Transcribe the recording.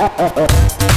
Uh-uh-uh.